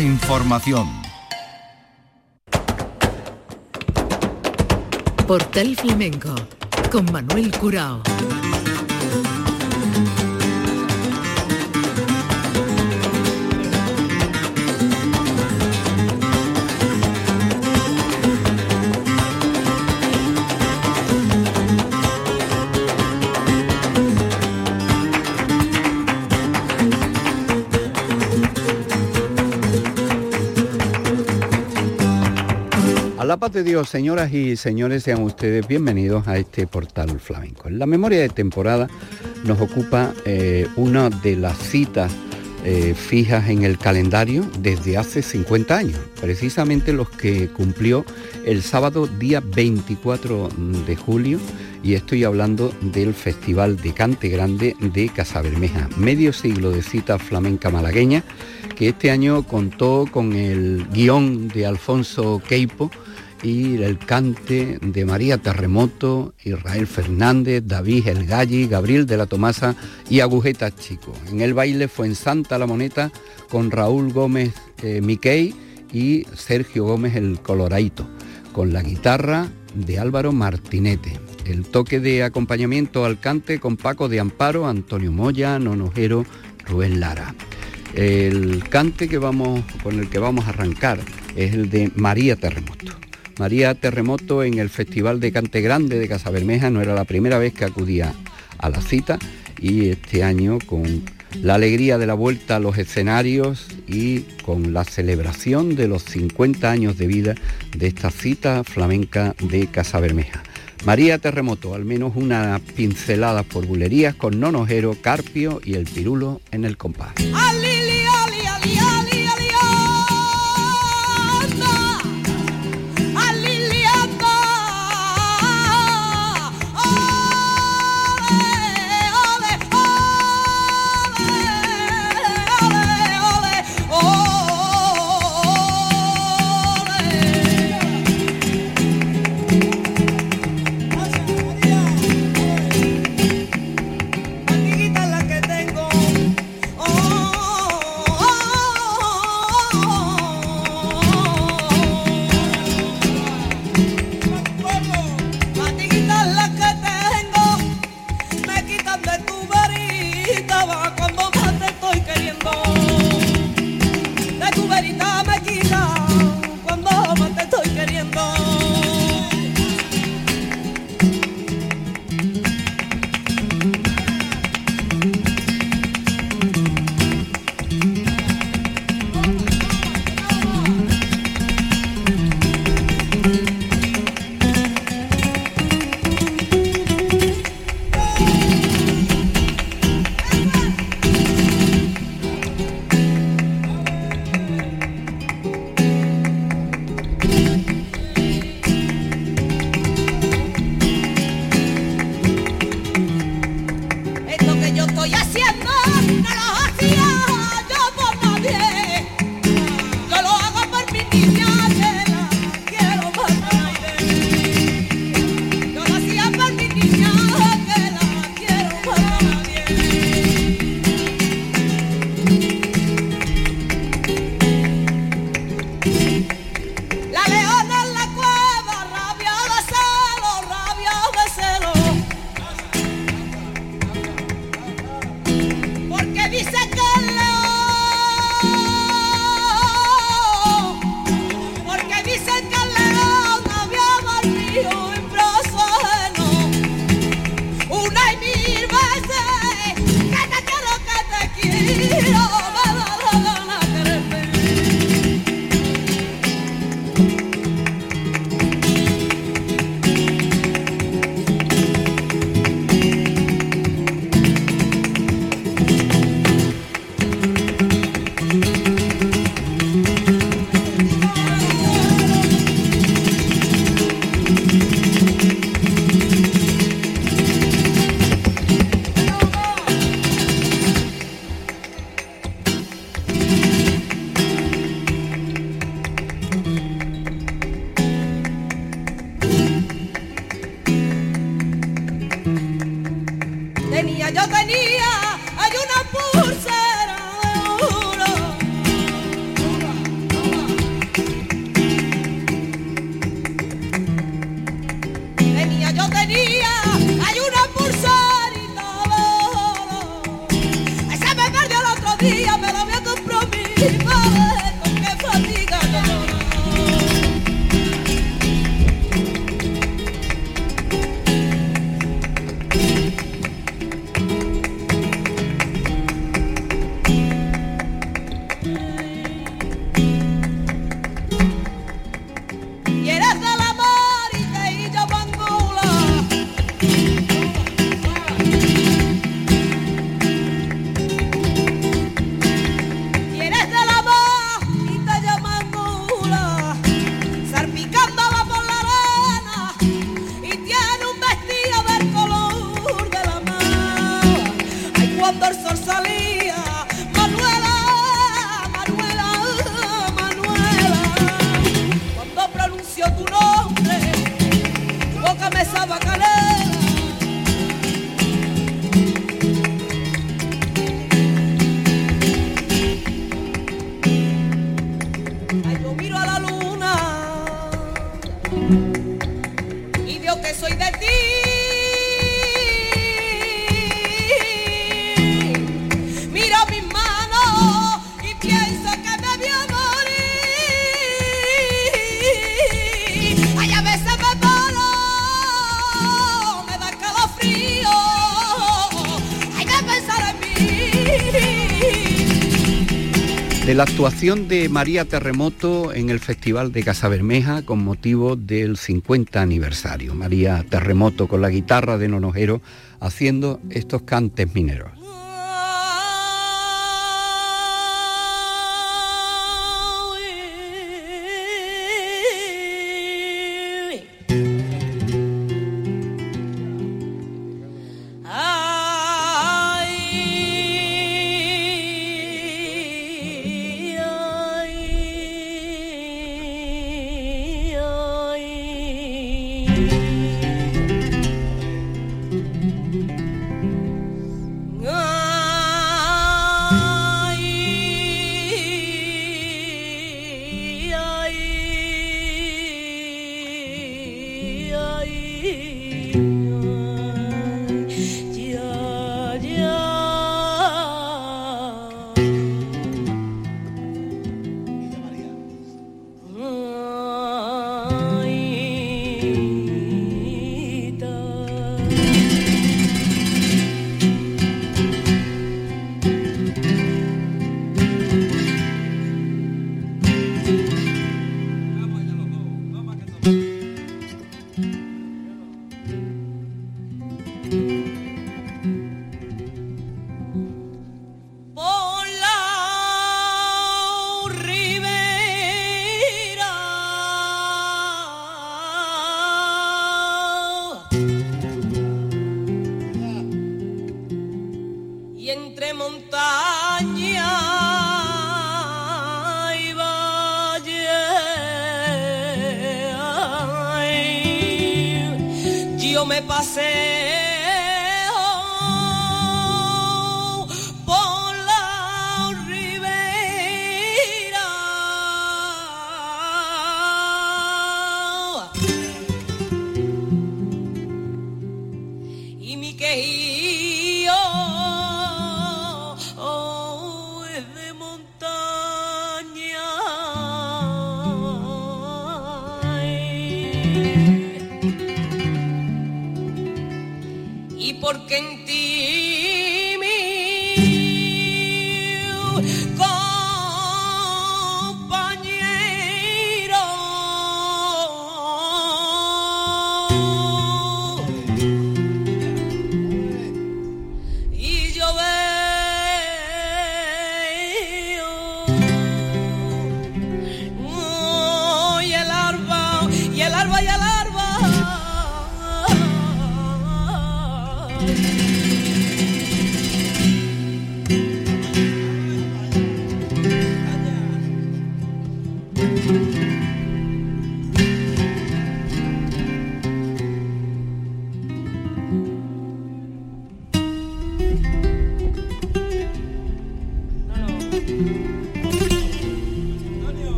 información. Portal Flamenco con Manuel Curao. Paz de Dios, señoras y señores, sean ustedes bienvenidos a este portal flamenco. En la memoria de temporada nos ocupa eh, una de las citas eh, fijas en el calendario desde hace 50 años, precisamente los que cumplió el sábado día 24 de julio y estoy hablando del Festival de Cante Grande de Casabermeja, medio siglo de cita flamenca malagueña que este año contó con el guion de Alfonso Queipo, y el cante de María Terremoto, Israel Fernández, David El Galli, Gabriel de la Tomasa y Agujeta Chico. En el baile fue en Santa La Moneta con Raúl Gómez eh, y Sergio Gómez el Coloraito, con la guitarra de Álvaro Martinete. El toque de acompañamiento al cante con Paco de Amparo, Antonio Moya, Nonojero, Rubén Lara. El cante que vamos, con el que vamos a arrancar es el de María Terremoto. María Terremoto en el Festival de Cante Grande de Casabermeja no era la primera vez que acudía a la cita y este año con la alegría de la vuelta a los escenarios y con la celebración de los 50 años de vida de esta cita flamenca de Casabermeja. María Terremoto, al menos una pincelada por bulerías con Nonojero, Carpio y el Pirulo en el compás. Actuación de María Terremoto en el Festival de Casa Bermeja con motivo del 50 aniversario. María Terremoto con la guitarra de Nonojero haciendo estos cantes mineros.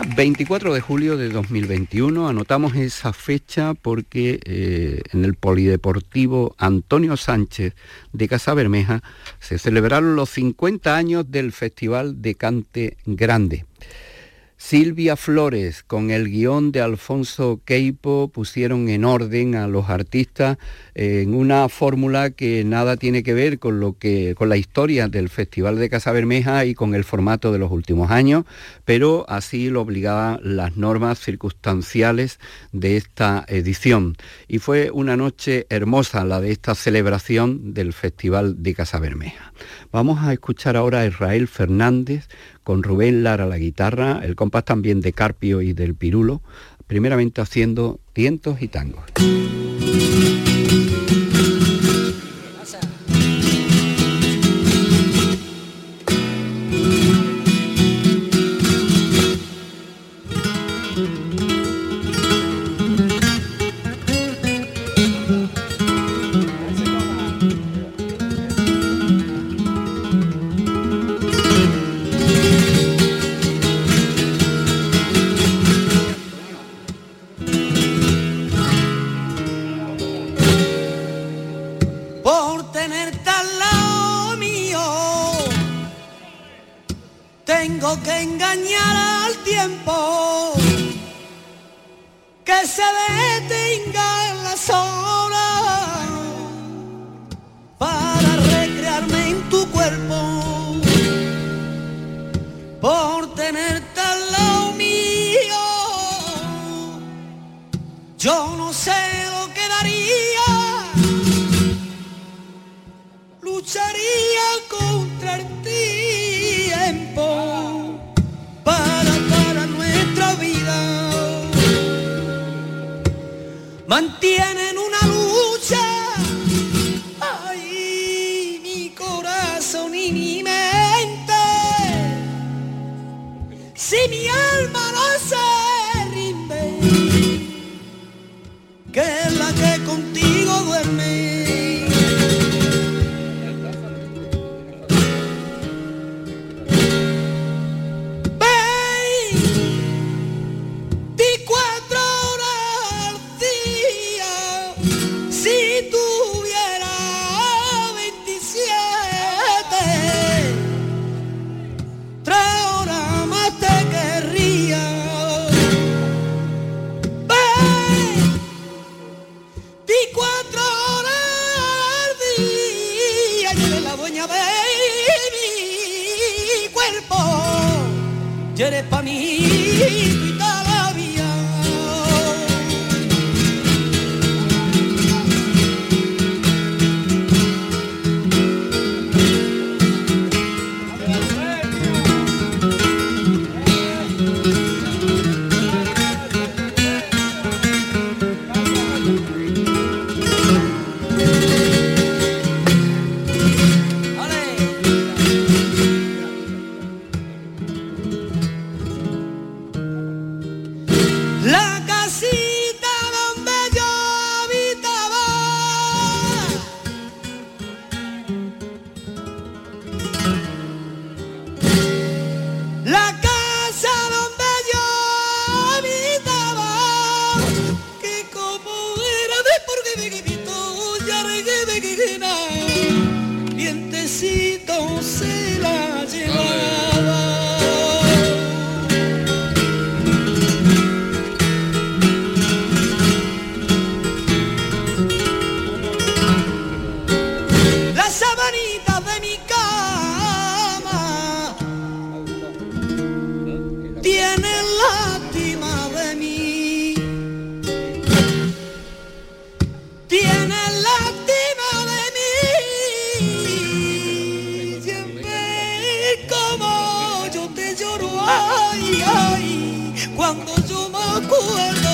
Día 24 de julio de 2021, anotamos esa fecha porque eh, en el Polideportivo Antonio Sánchez de Casa Bermeja se celebraron los 50 años del Festival de Cante Grande. Silvia Flores con el guion de Alfonso Queipo pusieron en orden a los artistas en una fórmula que nada tiene que ver con lo que con la historia del Festival de Casa Bermeja y con el formato de los últimos años, pero así lo obligaban las normas circunstanciales de esta edición. Y fue una noche hermosa la de esta celebración del Festival de Casa Bermeja. Vamos a escuchar ahora a Israel Fernández con Rubén Lara la guitarra, el compás también de Carpio y del Pirulo, primeramente haciendo tientos y tangos. Ay, ay, cuando yo me acuerdo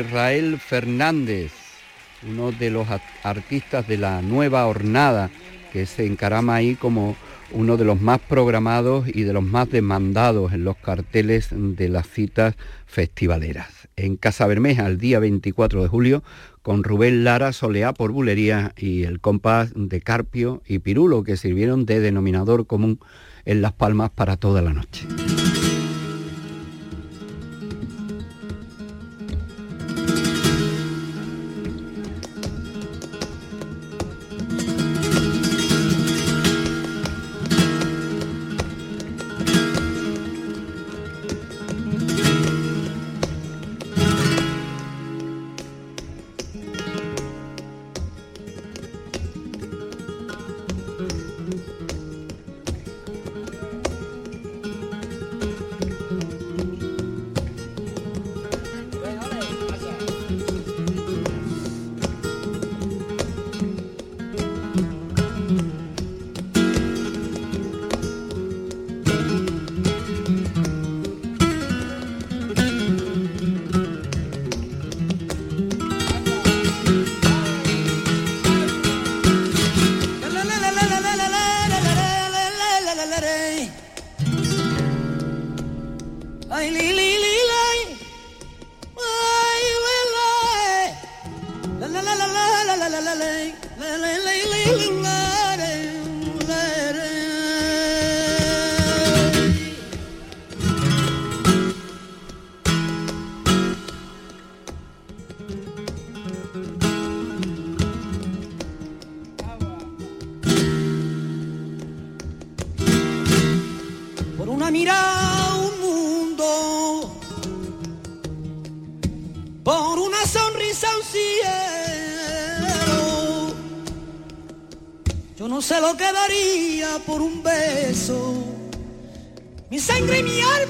Israel Fernández, uno de los artistas de la nueva hornada, que se encarama ahí como uno de los más programados y de los más demandados en los carteles de las citas festivaleras. En Casa Bermeja, el día 24 de julio, con Rubén Lara Soleá por Bulería y el compás de Carpio y Pirulo, que sirvieron de denominador común en Las Palmas para toda la noche. por un beso, mi sangre y mi alma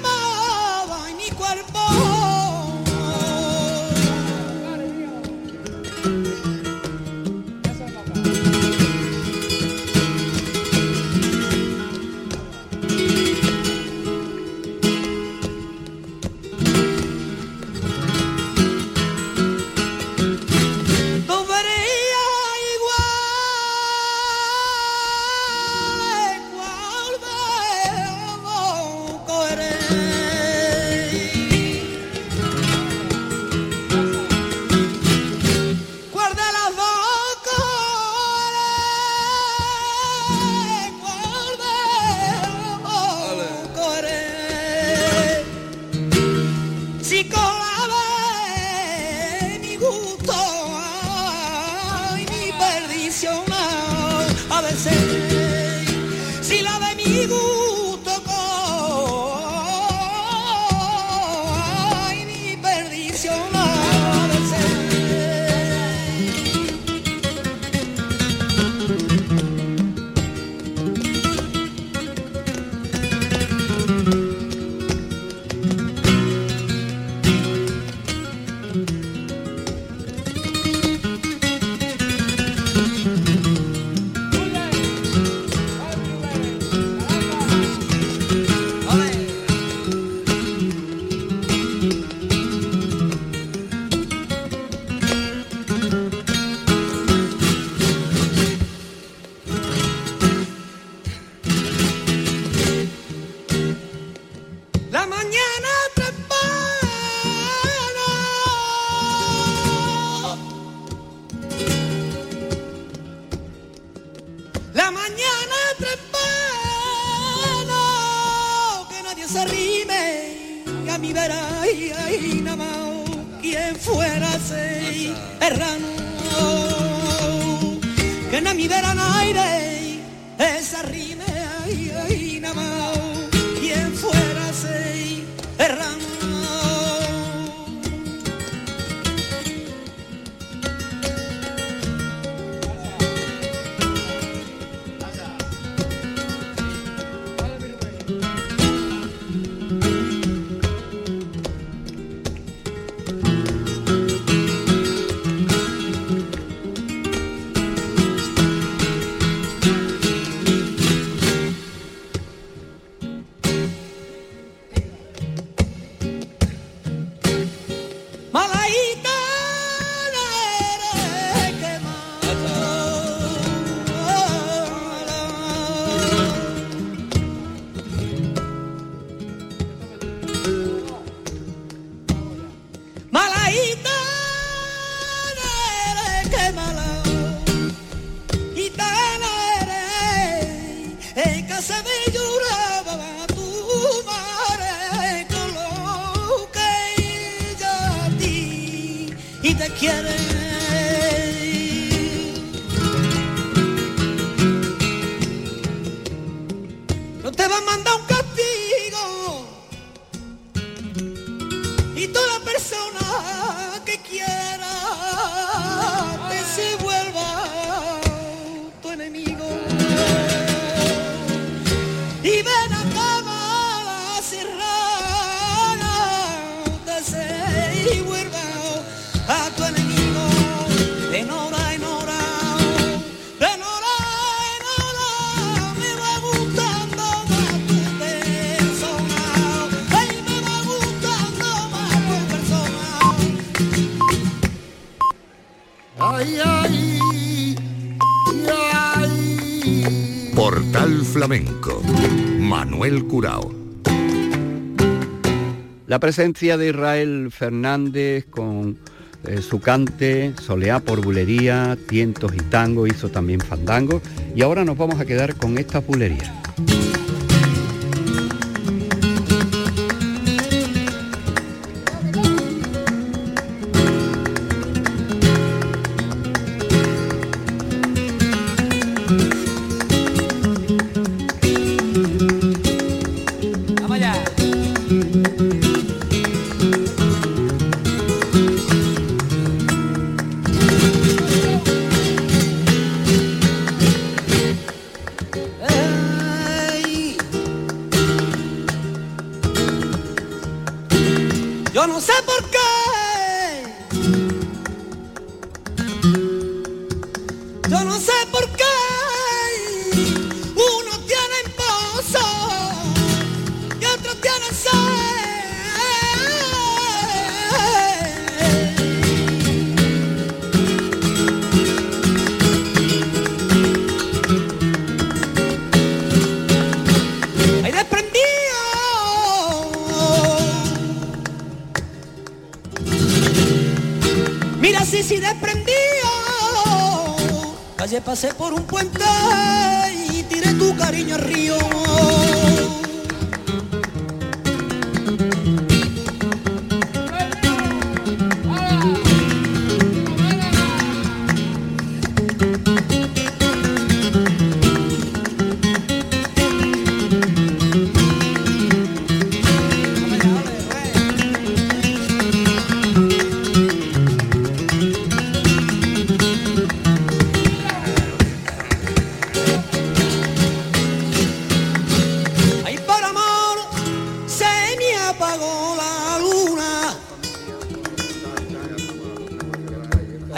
Manuel Curao. La presencia de Israel Fernández con eh, su cante, soleá por bulería, tientos y tango, hizo también fandango. Y ahora nos vamos a quedar con estas bulerías.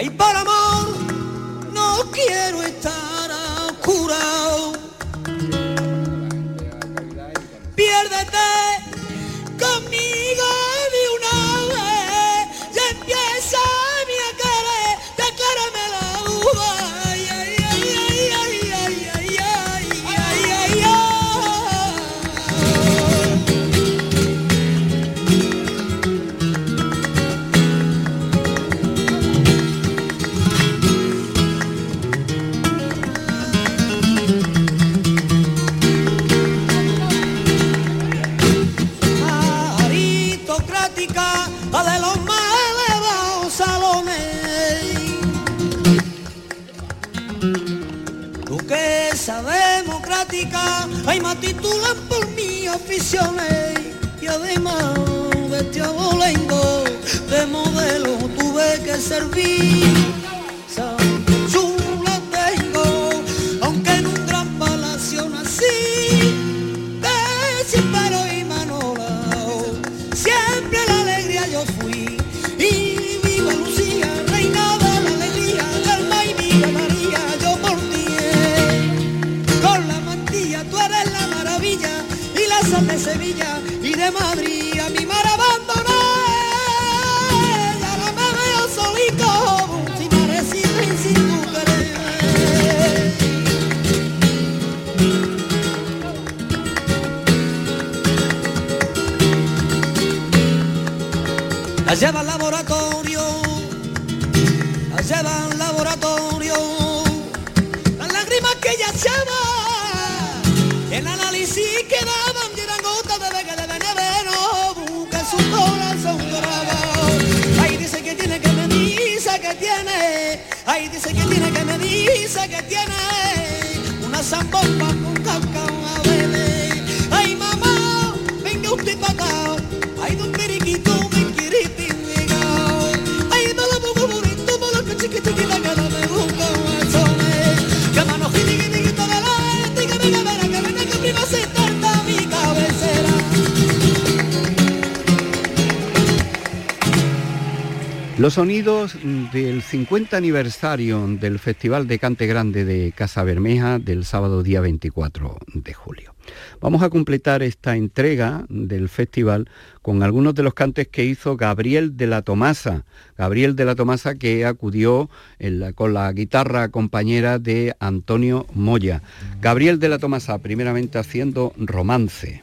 Ay, por amor, no quiero estar. Más titulan por mi aficiones y además de este abolengo de modelo tuve que servir. El análisis que daban gotas de vega de veneno, que su corazón lloraba. Ahí dice que tiene, que me dice que tiene, ahí dice que tiene, que me dice que tiene, una zambomba con cacao a beber. Ay mamá, venga usted para acá, ay don periquito, me quiere pingao. Ay no la pongo bonito, mola que chiquitiquita que Los sonidos del 50 aniversario del Festival de Cante Grande de Casa Bermeja del sábado día 24 de julio. Vamos a completar esta entrega del festival con algunos de los cantes que hizo Gabriel de la Tomasa. Gabriel de la Tomasa que acudió con la guitarra compañera de Antonio Moya. Gabriel de la Tomasa primeramente haciendo romance.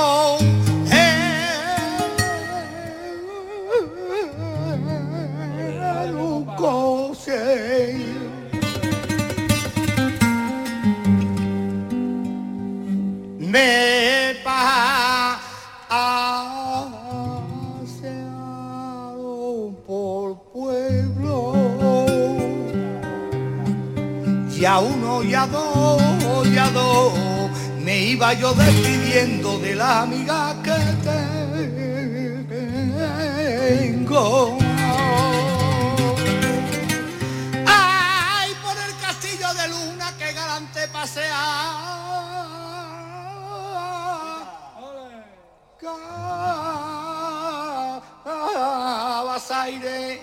Oh. iba yo despidiendo de la amiga que tengo. Ay, por el castillo de luna que galante pasea. Cabas aire.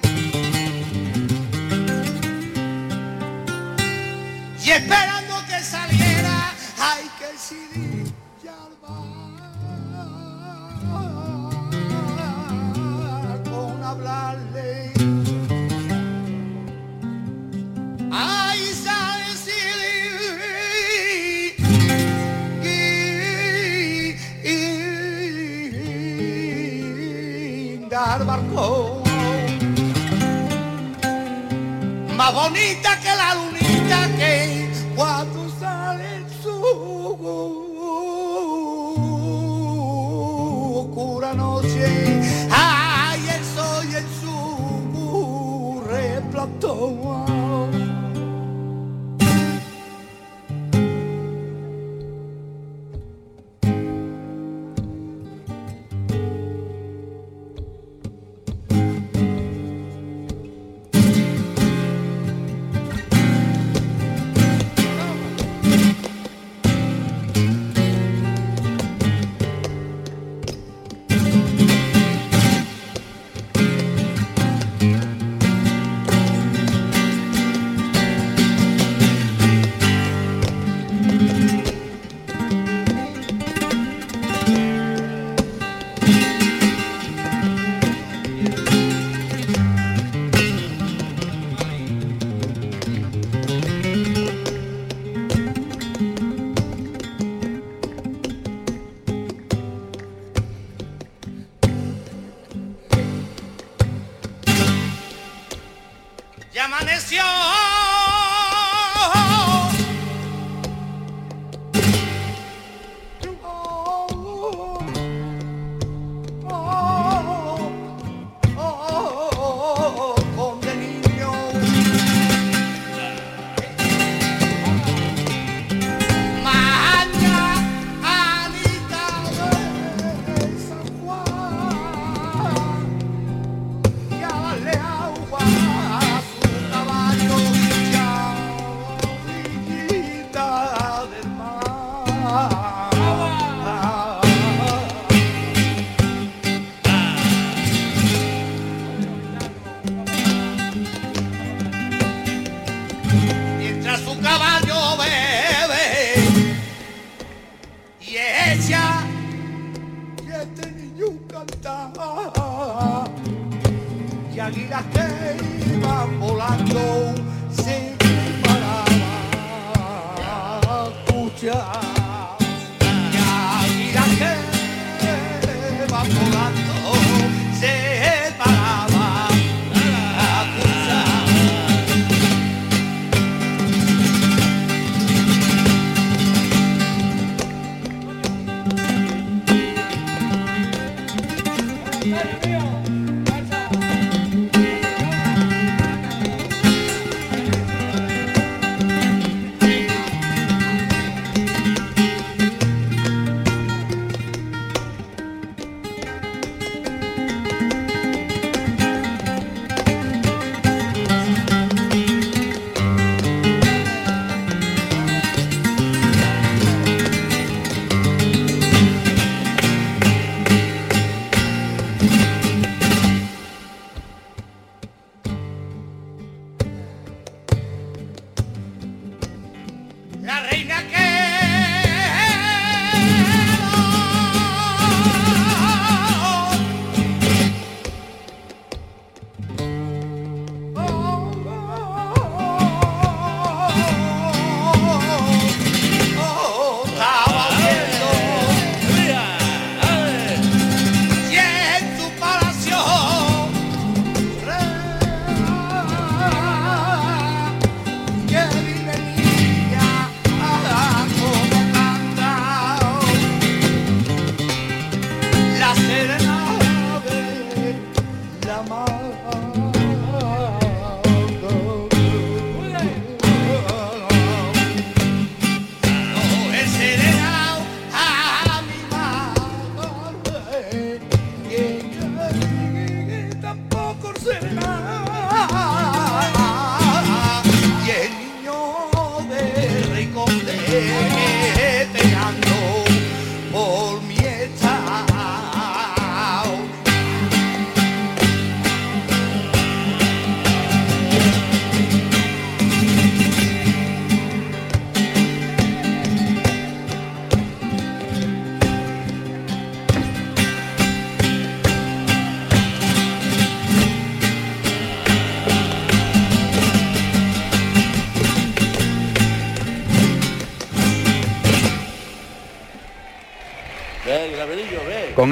Y esperando que saliera. más bonita que la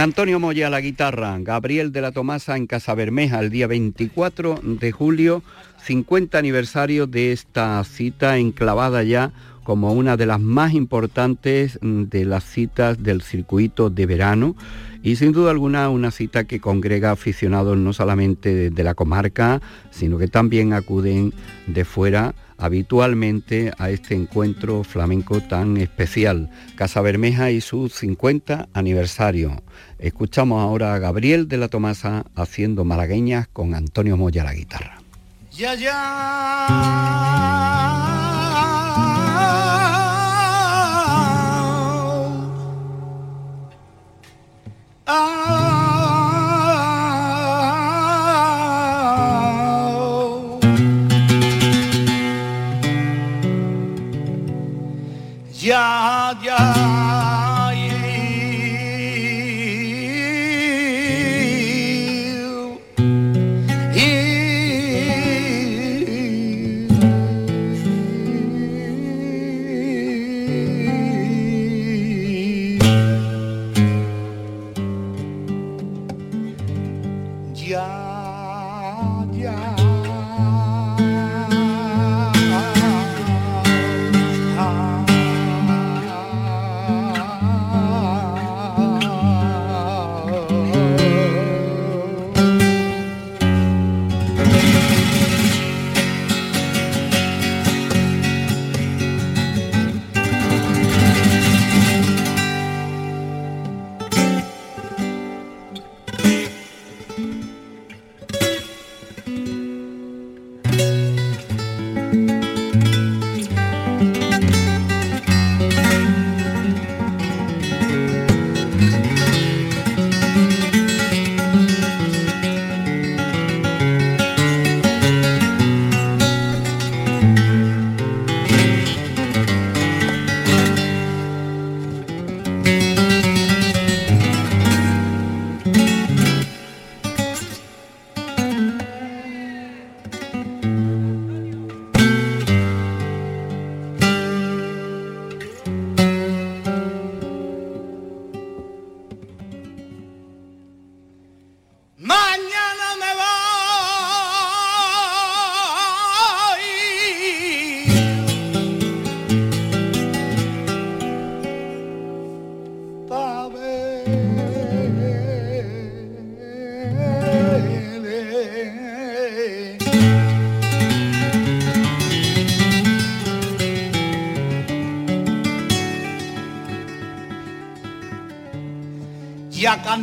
Antonio Moya a la guitarra, Gabriel de la Tomasa en Casa Bermeja el día 24 de julio, 50 aniversario de esta cita enclavada ya como una de las más importantes de las citas del circuito de verano y sin duda alguna una cita que congrega aficionados no solamente de, la comarca, sino que también acuden de fuera habitualmente a este encuentro flamenco tan especial, Casa Bermeja y su 50 aniversario. Escuchamos ahora a Gabriel de la Tomasa haciendo malagueñas con Antonio Moya a la guitarra. Ya, ya. Ya, see. จากการ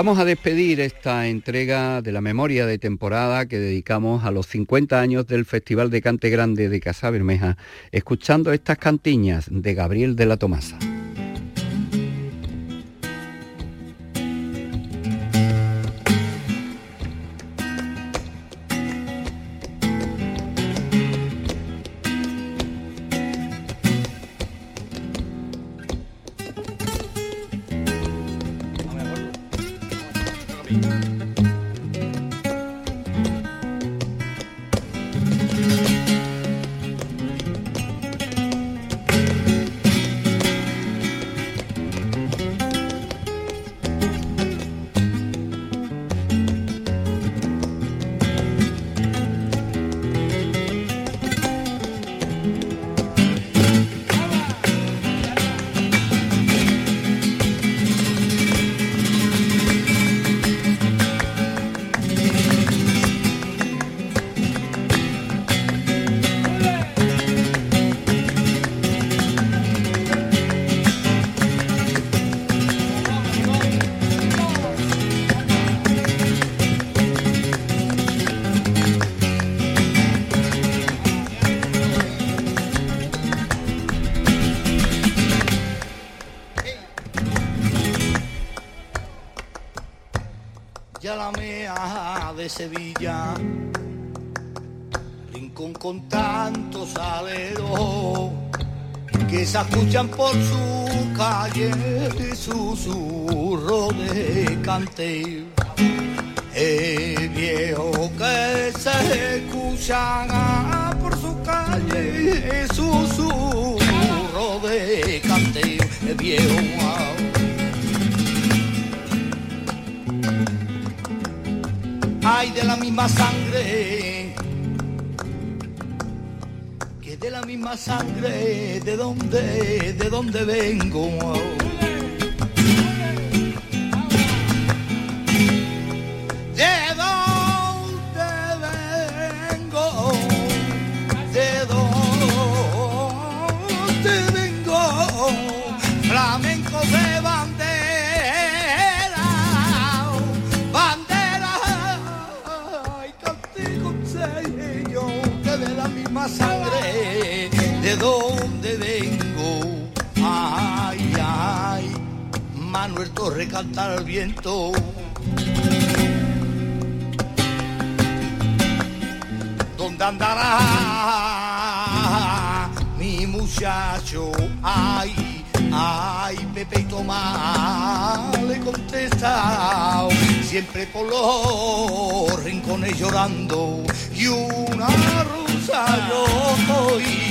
Vamos a despedir esta entrega de la memoria de temporada que dedicamos a los 50 años del Festival de Cante Grande de Casa Bermeja, escuchando estas cantiñas de Gabriel de la Tomasa. Ya de Sevilla, rincón con tantos aleros que se escuchan por su calle susurro de cante. El viejo que se escuchan ah, por su calle susurro de cante. El viejo de la misma sangre que de la misma sangre de donde de donde vengo cantar al viento. ¿Dónde andará mi muchacho? Ay, ay, Pepe y Tomás le contesta, siempre por los rincones llorando y una rosa yo soy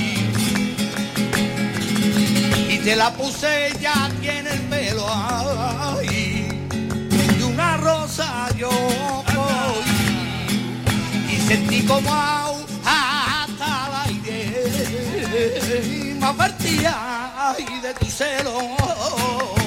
y te la puse ya tiene el pelo y una rosa yo voy y sentí como hasta el aire. Me partía de tu celo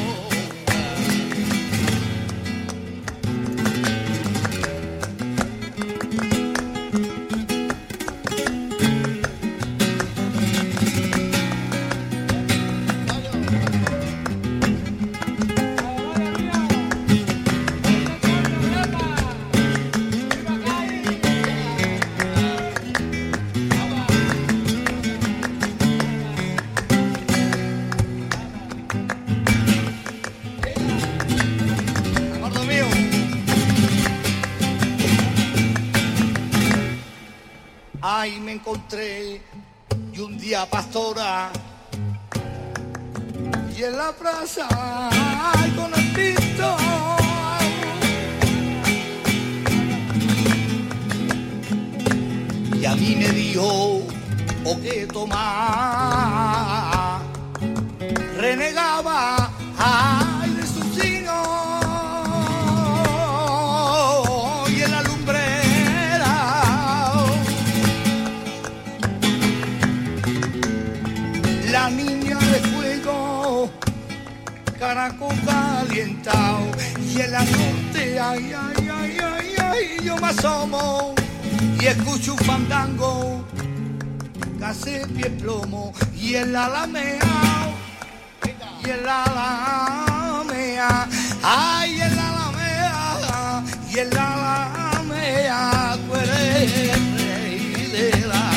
encontré y un día pastora y en la plaza con el pito y a mí me dijo o que tomar renegaba y en la noche ay ay ay ay ay yo me asomo y escucho un fandango. Casi pie plomo y en la alamea y en la alamea ay en la alamea y en la alamea tú eres el de la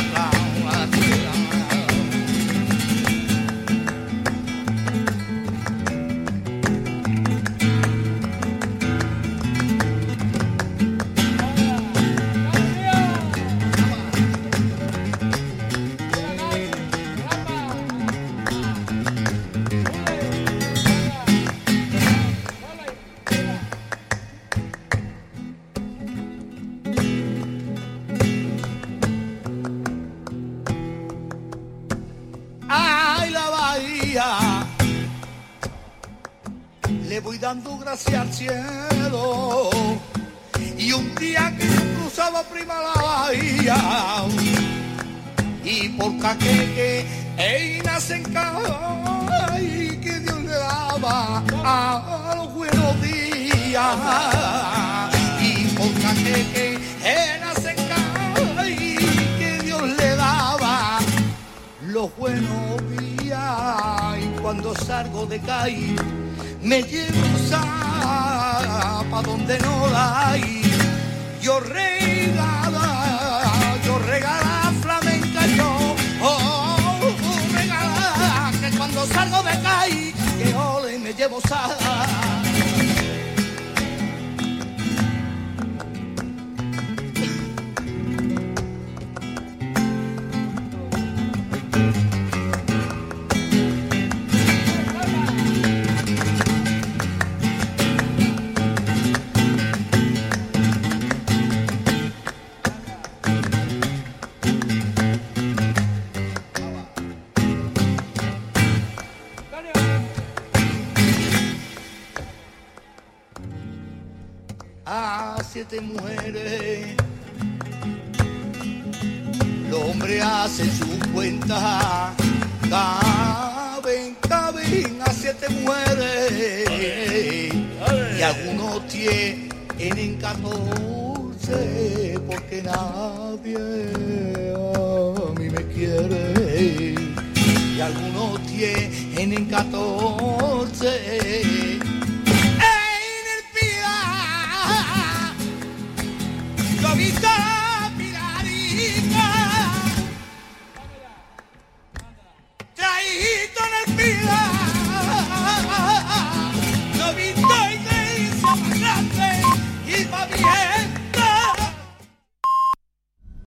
dando gracias al cielo. Y un día que cruzaba prima la bahía y por caqueque ey nacen y que Dios le daba a los buenos días. Y por caqueque ey nacen y que Dios le daba los buenos días. Y cuando salgo de caí me llevo pa donde no la hay. Yo regala yo regala flamenca yo oh, regala que cuando salgo de caí que ole me llevo sa siete mujeres. Los hombres hacen su cuenta, caben, caben a siete mujeres. Y algunos tienen catorce porque nadie a mí me quiere. Y algunos tienen catorce